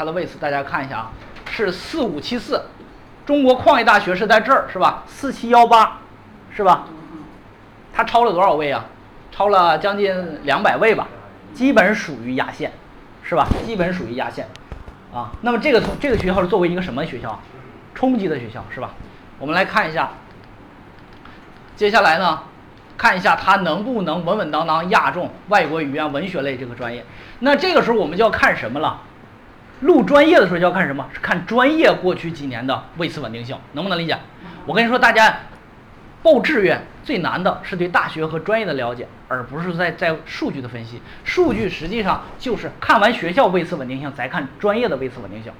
它的位次大家看一下啊，是四五七四，中国矿业大学是在这儿是吧？四七幺八，是吧？它超了多少位啊？超了将近两百位吧，基本属于压线，是吧？基本属于压线，啊，那么这个这个学校是作为一个什么学校？冲击的学校是吧？我们来看一下，接下来呢，看一下它能不能稳稳当当压中外国语言文学类这个专业。那这个时候我们就要看什么了？录专业的时候就要看什么？是看专业过去几年的位次稳定性，能不能理解？我跟你说，大家报志愿最难的是对大学和专业的了解，而不是在在数据的分析。数据实际上就是看完学校位次稳定性，再看专业的位次稳定性。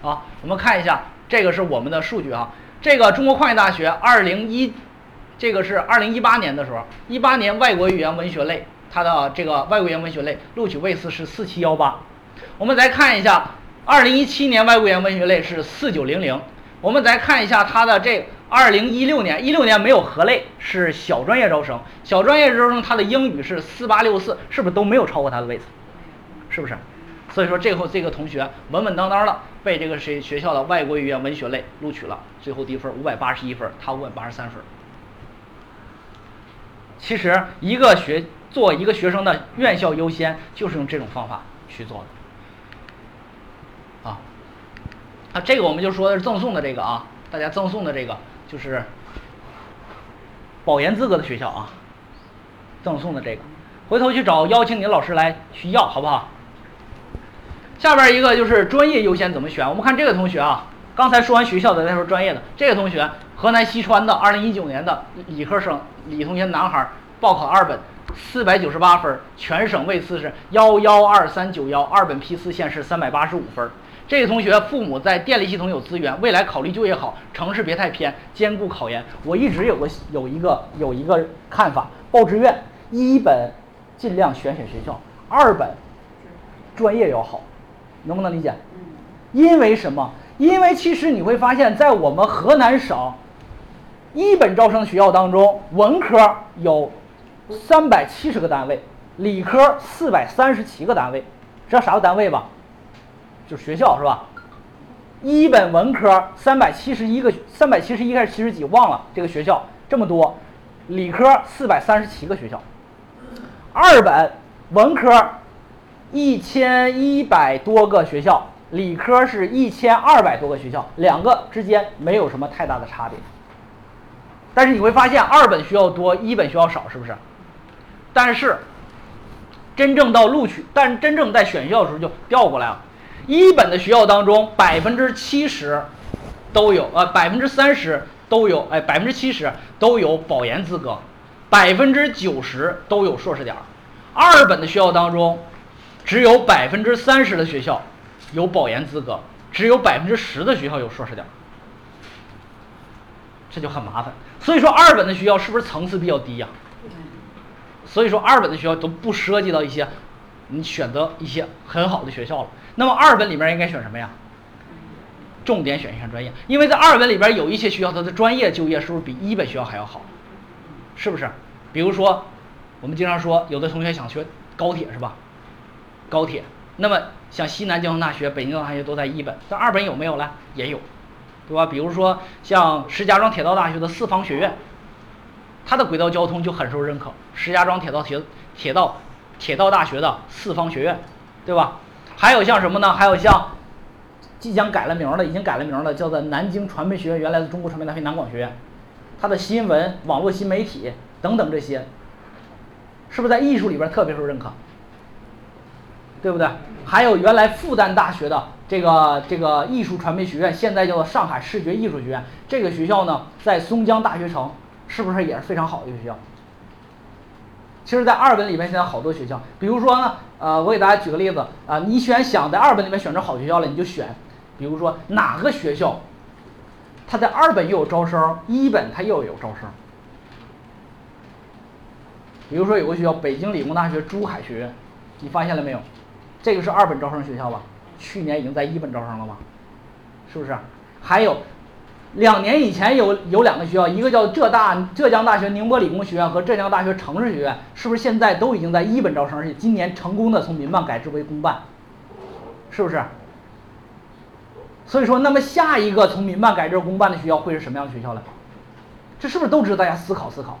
好，我们看一下，这个是我们的数据啊。这个中国矿业大学二零一，这个是二零一八年的时候，一八年外国语言文学类，它的这个外国语言文学类录取位次是四七幺八。我们再看一下，二零一七年外国语言文学类是四九零零。我们再看一下它的这二零一六年，一六年没有合类，是小专业招生，小专业招生它的英语是四八六四，是不是都没有超过它的位次？是不是？所以说，最后这个同学稳稳当当的被这个谁学校的外国语言文学类录取了，最后低分五百八十一分，他五百八十三分。其实，一个学做一个学生的院校优先，就是用这种方法去做的。啊，啊，这个我们就说的是赠送的这个啊，大家赠送的这个就是保研资格的学校啊，赠送的这个，回头去找邀请你老师来去要，好不好？下边一个就是专业优先怎么选？我们看这个同学啊，刚才说完学校的再说专业的。这个同学，河南西川的，二零一九年的理科生，李同学，男孩，报考二本，四百九十八分，全省位次是幺幺二三九幺，二本批次线是三百八十五分。这个同学父母在电力系统有资源，未来考虑就业好，城市别太偏，兼顾考研。我一直有个有一个有一个看法，报志愿一本尽量选选学校，二本专业要好。能不能理解？因为什么？因为其实你会发现在我们河南省一本招生学校当中，文科有三百七十个单位，理科四百三十七个单位，知道啥个单位吧？就学校是吧？一本文科三百七十一个，三百七十一还是七十几？忘了这个学校这么多，理科四百三十七个学校，二本文科。一千一百多个学校，理科是一千二百多个学校，两个之间没有什么太大的差别。但是你会发现二本学校多，一本学校少，是不是？但是真正到录取，但真正在选校的时候就调过来了。一本的学校当中，百分之七十都有，呃，百分之三十都有，哎，百分之七十都有保研资格，百分之九十都有硕士点。二本的学校当中。只有百分之三十的学校有保研资格，只有百分之十的学校有硕士点，这就很麻烦。所以说二本的学校是不是层次比较低呀？所以说二本的学校都不涉及到一些你选择一些很好的学校了。那么二本里面应该选什么呀？重点选一项专业，因为在二本里边有一些学校它的专业就业是不是比一本学校还要好？是不是？比如说我们经常说有的同学想学高铁是吧？高铁，那么像西南交通大学、北京交通大学都在一本，但二本有没有呢？也有，对吧？比如说像石家庄铁道大学的四方学院，它的轨道交通就很受认可。石家庄铁道铁铁道铁道大学的四方学院，对吧？还有像什么呢？还有像即将改了名的，已经改了名的，叫做南京传媒学院，原来的中国传媒大学南广学院，它的新闻网络新媒体等等这些，是不是在艺术里边特别受认可？对不对？还有原来复旦大学的这个这个艺术传媒学院，现在叫做上海视觉艺术学院。这个学校呢，在松江大学城，是不是也是非常好的一个学校？其实，在二本里面现在好多学校，比如说呢，呃，我给大家举个例子啊，你选想在二本里面选择好学校了，你就选，比如说哪个学校，它在二本又有招生，一本它又有招生。比如说有个学校，北京理工大学珠海学院，你发现了没有？这个是二本招生学校吧？去年已经在一本招生了吗？是不是？还有，两年以前有有两个学校，一个叫浙大浙江大学宁波理工学院和浙江大学城市学院，是不是现在都已经在一本招生？而且今年成功的从民办改制为公办，是不是？所以说，那么下一个从民办改制公办的学校会是什么样的学校呢？这是不是都值得大家思考思考？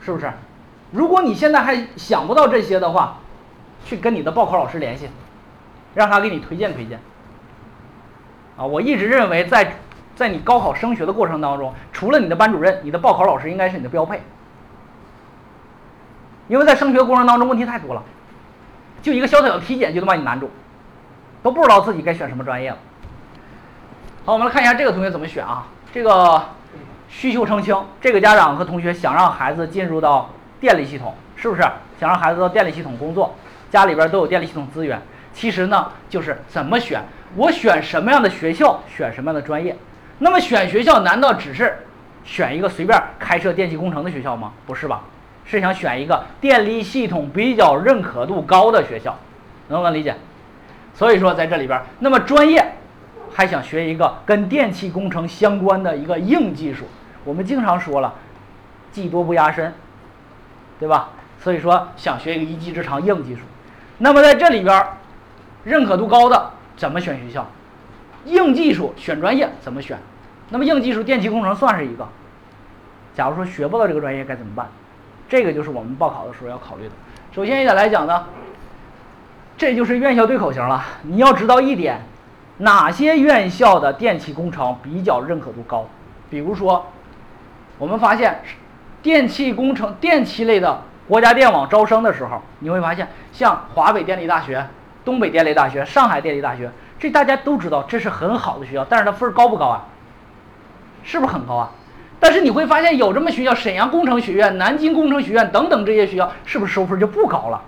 是不是？如果你现在还想不到这些的话，去跟你的报考老师联系，让他给你推荐推荐。啊，我一直认为，在在你高考升学的过程当中，除了你的班主任，你的报考老师应该是你的标配。因为在升学过程当中问题太多了，就一个小小的体检就能把你难住，都不知道自己该选什么专业了。好，我们来看一下这个同学怎么选啊？这个需求澄清，这个家长和同学想让孩子进入到电力系统，是不是？想让孩子到电力系统工作，家里边都有电力系统资源。其实呢，就是怎么选，我选什么样的学校，选什么样的专业。那么选学校难道只是选一个随便开设电气工程的学校吗？不是吧？是想选一个电力系统比较认可度高的学校，能不能理解？所以说在这里边，那么专业还想学一个跟电气工程相关的一个硬技术。我们经常说了，技多不压身，对吧？所以说想学一个一技之长硬技术。那么在这里边，认可度高的怎么选学校？硬技术选专业怎么选？那么硬技术电气工程算是一个。假如说学不到这个专业该怎么办？这个就是我们报考的时候要考虑的。首先一点来讲呢，这就是院校对口型了。你要知道一点，哪些院校的电气工程比较认可度高？比如说，我们发现电气工程、电气类的国家电网招生的时候，你会发现像华北电力大学、东北电力大学、上海电力大学。这大家都知道，这是很好的学校，但是它分高不高啊？是不是很高啊？但是你会发现有这么学校，沈阳工程学院、南京工程学院等等这些学校，是不是收分就不高了？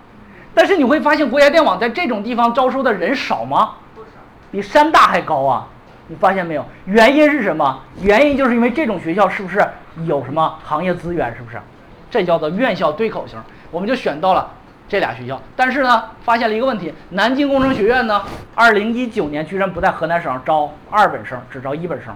但是你会发现国家电网在这种地方招收的人少吗？比山大还高啊！你发现没有？原因是什么？原因就是因为这种学校是不是有什么行业资源？是不是？这叫做院校对口型，我们就选到了。这俩学校，但是呢，发现了一个问题：南京工程学院呢，二零一九年居然不在河南省招二本生，只招一本生。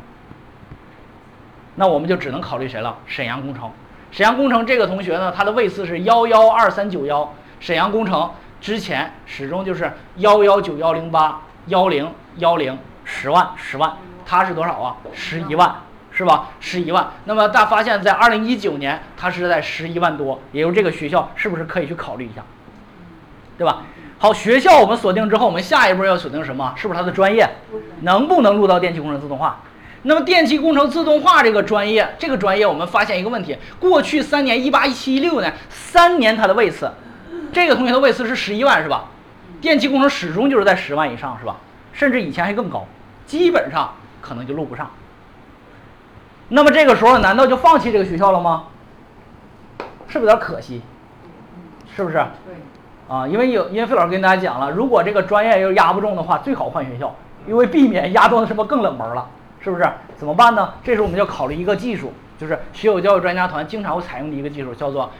那我们就只能考虑谁了？沈阳工程。沈阳工程这个同学呢，他的位次是幺幺二三九幺。沈阳工程之前始终就是幺幺九幺零八幺零幺零十万十万，他是多少啊？十一万。是吧？十一万。那么大发现，在二零一九年，它是在十一万多，也就是这个学校是不是可以去考虑一下？对吧？好，学校我们锁定之后，我们下一步要锁定什么？是不是它的专业能不能录到电气工程自动化？那么电气工程自动化这个专业，这个专业我们发现一个问题：过去三年，一八、一七、一六年三年，它的位次，这个同学的位次是十一万，是吧？电气工程始终就是在十万以上，是吧？甚至以前还更高，基本上可能就录不上。那么这个时候难道就放弃这个学校了吗？是不是有点可惜？是不是？对。啊，因为有，因为费老师跟大家讲了，如果这个专业又压不中的话，最好换学校，因为避免压到什么更冷门了，是不是？怎么办呢？这时候我们要考虑一个技术，就是学有教育专家团经常会采用的一个技术，叫做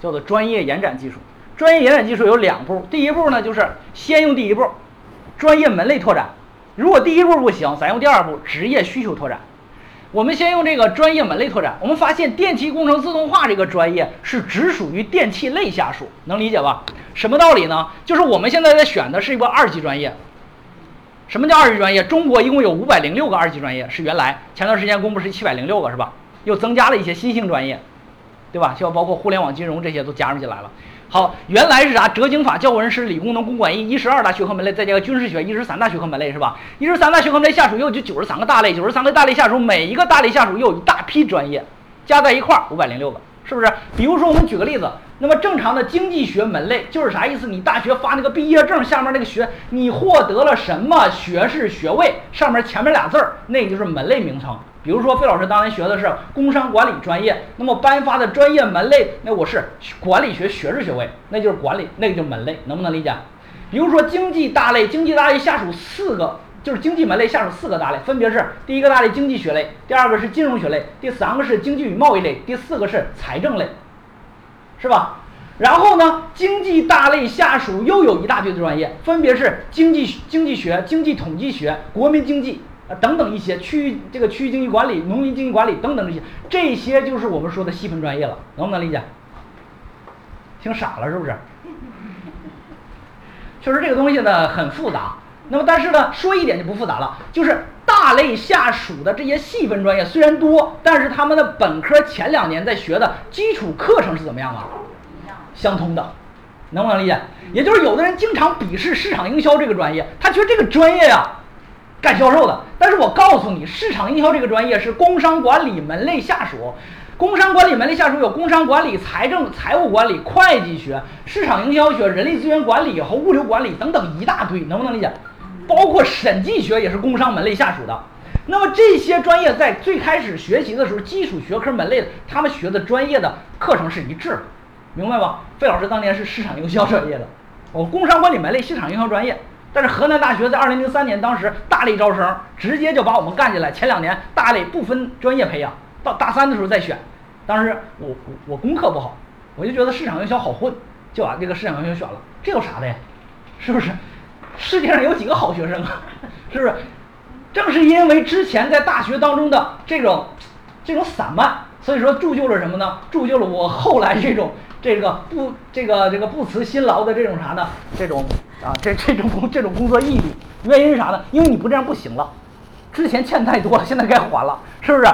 叫做专业延展技术。专业延展技术有两步，第一步呢就是先用第一步，专业门类拓展。如果第一步不行，咱用第二步，职业需求拓展。我们先用这个专业门类拓展。我们发现电气工程自动化这个专业是只属于电气类下属，能理解吧？什么道理呢？就是我们现在在选的是一个二级专业。什么叫二级专业？中国一共有五百零六个二级专业，是原来前段时间公布是七百零六个，是吧？又增加了一些新兴专业，对吧？像包括互联网金融这些都加入进来了。好，原来是啥？哲经法、教文史、理工农、工管艺，一十二大学科门类，再加个军事学，一十三大学科门类是吧？一十三大学科门类下属又就九十三个大类，九十三个大类下属每一个大类下属又有一大批专业，加在一块儿五百零六个，是不是？比如说我们举个例子，那么正常的经济学门类就是啥意思？你大学发那个毕业证下面那个学，你获得了什么学士学位？上面前面俩字儿，那就是门类名称。比如说，费老师当年学的是工商管理专业，那么颁发的专业门类，那我是管理学学士学位，那就是管理，那个就是门类，能不能理解？比如说经济大类，经济大类下属四个，就是经济门类下属四个大类，分别是第一个大类经济学类，第二个是金融学类，第三个是经济与贸易类，第四个是财政类，是吧？然后呢，经济大类下属又有一大堆的专业，分别是经济经济学、经济统计学、国民经济。啊，等等一些区域，这个区域经济管理、农民经济管理等等这些，这些就是我们说的细分专业了，能不能理解？听傻了是不是？确实这个东西呢很复杂，那么但是呢，说一点就不复杂了，就是大类下属的这些细分专业虽然多，但是他们的本科前两年在学的基础课程是怎么样啊？相通的，能不能理解？也就是有的人经常鄙视市场营销这个专业，他觉得这个专业呀，干销售的。但是我告诉你，市场营销这个专业是工商管理门类下属。工商管理门类下属有工商管理、财政、财务管理、会计学、市场营销学、人力资源管理和物流管理等等一大堆，能不能理解？包括审计学也是工商门类下属的。那么这些专业在最开始学习的时候，基础学科门类，他们学的专业的课程是一致的，明白吧？费老师当年是市场营销专业的，我工商管理门类市场营销专业，但是河南大学在二零零三年当时大类招生，直接就把我们干进来。前两年大类不分专业培养，到大三的时候再选。当时我我我功课不好，我就觉得市场营销好混，就把这个市场营销选了。这有啥的呀？是不是？世界上有几个好学生啊？是不是？正是因为之前在大学当中的这种这种散漫，所以说铸就了什么呢？铸就了我后来这种这个不这个这个不辞辛劳的这种啥呢？这种啊这这种工这种工作毅力。原因是啥呢？因为你不这样不行了。之前欠太多了，现在该还了，是不是？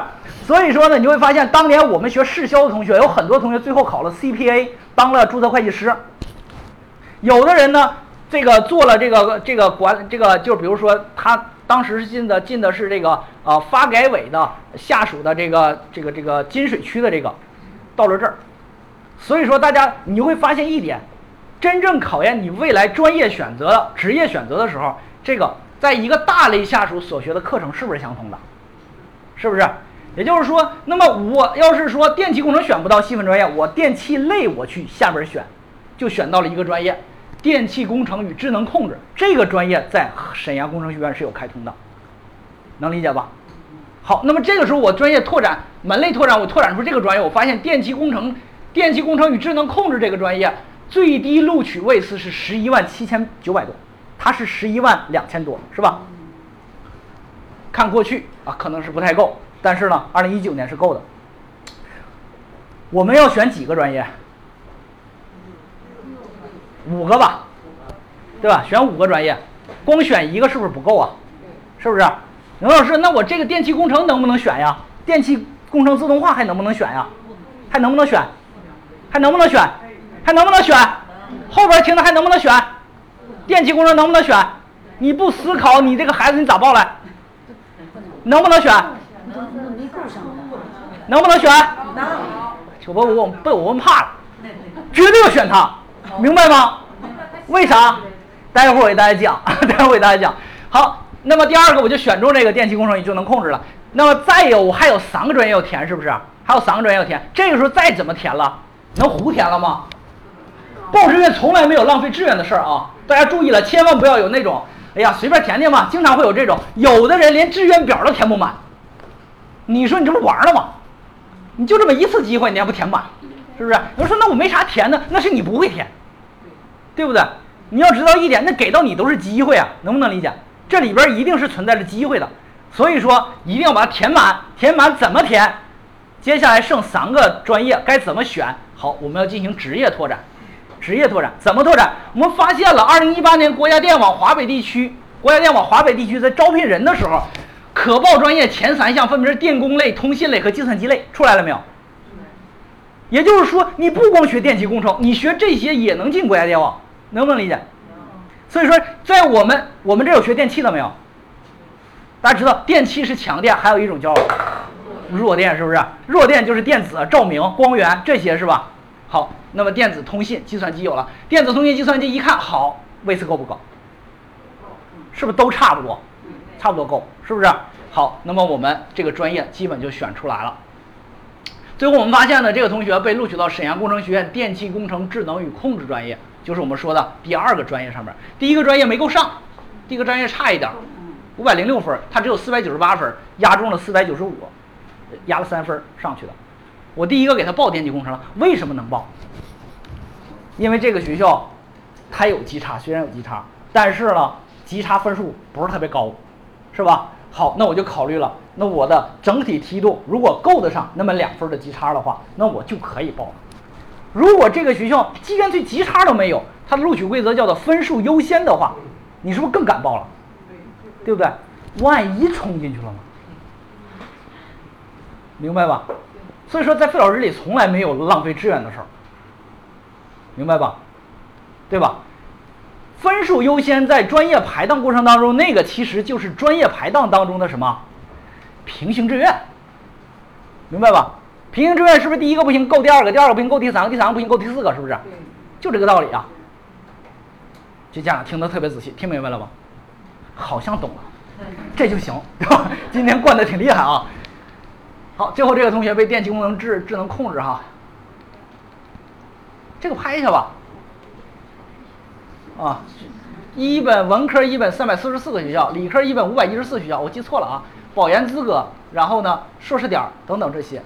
所以说呢，你会发现当年我们学市销的同学有很多同学最后考了 CPA，当了注册会计师。有的人呢。这个做了这个这个管这个就比如说他当时是进的进的是这个呃发改委的下属的这个这个这个金水区的这个，到了这儿，所以说大家你会发现一点，真正考验你未来专业选择职业选择的时候，这个在一个大类下属所学的课程是不是相同的？是不是？也就是说，那么我要是说电气工程选不到细分专业，我电气类我去下边选，就选到了一个专业。电气工程与智能控制这个专业在沈阳工程学院是有开通的，能理解吧？好，那么这个时候我专业拓展门类拓展，我拓展出这个专业，我发现电气工程、电气工程与智能控制这个专业最低录取位次是十一万七千九百多，它是十一万两千多，是吧？看过去啊，可能是不太够，但是呢，二零一九年是够的。我们要选几个专业？五个吧，对吧？选五个专业，光选一个是不是不够啊？是不是？刘老师，那我这个电气工程能不能选呀？电气工程自动化还能不能选呀？还能不能选？还能不能选？还能不能选？后边听的还能不能选？电气工程能不能选？你不思考，你这个孩子你咋报来？能不能选？能不能选？能。我我被我问怕了，绝对要选他。明白吗？为啥？待会儿我给大家讲，待会儿我给大家讲。好，那么第二个我就选中这个电气工程你就能控制了。那么再有我还有三个专业要填，是不是？还有三个专业要填。这个时候再怎么填了，能胡填了吗？报志愿从来没有浪费志愿的事儿啊！大家注意了，千万不要有那种，哎呀随便填填嘛。经常会有这种，有的人连志愿表都填不满。你说你这不玩了吗？你就这么一次机会，你还不填满？是不是？有人说那我没啥填的，那是你不会填。对不对？你要知道一点，那给到你都是机会啊，能不能理解？这里边一定是存在着机会的，所以说一定要把它填满。填满怎么填？接下来剩三个专业该怎么选？好，我们要进行职业拓展。职业拓展怎么拓展？我们发现了，二零一八年国家电网华北地区，国家电网华北地区在招聘人的时候，可报专业前三项分别是电工类、通信类和计算机类，出来了没有？也就是说，你不光学电气工程，你学这些也能进国家电网。能不能理解？所以说，在我们我们这有学电气的没有？大家知道电气是强电，还有一种叫弱电，是不是？弱电就是电子、照明、光源这些是吧？好，那么电子通信、计算机有了，电子通信、计算机一看好，位次够不够？是不是都差不多？差不多够，是不是？好，那么我们这个专业基本就选出来了。最后我们发现呢，这个同学被录取到沈阳工程学院电气工程智能与控制专业。就是我们说的第二个专业上面，第一个专业没够上，第一个专业差一点，五百零六分，他只有四百九十八分，压中了四百九十五，压了三分上去的。我第一个给他报电气工程了，为什么能报？因为这个学校它有级差，虽然有级差，但是呢，级差分数不是特别高，是吧？好，那我就考虑了，那我的整体梯度如果够得上那么两分的级差的话，那我就可以报了。如果这个学校既干脆级差都没有，它的录取规则叫做分数优先的话，你是不是更敢报了？对不对？万一冲进去了呢？明白吧？所以说，在费老师里从来没有浪费志愿的事儿，明白吧？对吧？分数优先在专业排档过程当中，那个其实就是专业排档当中的什么平行志愿，明白吧？平行志愿是不是第一个不行够第二个，第二个不行够第三个，第三个不行够第四个，是不是？就这个道理啊。这家长听得特别仔细，听明白了吗？好像懂了，这就行，对吧？今天灌的挺厉害啊。好，最后这个同学被电气工程智智能控制哈，这个拍一下吧。啊，一本文科一本三百四十四个学校，理科一本五百一十四学校，我记错了啊。保研资格，然后呢，硕士点等等这些，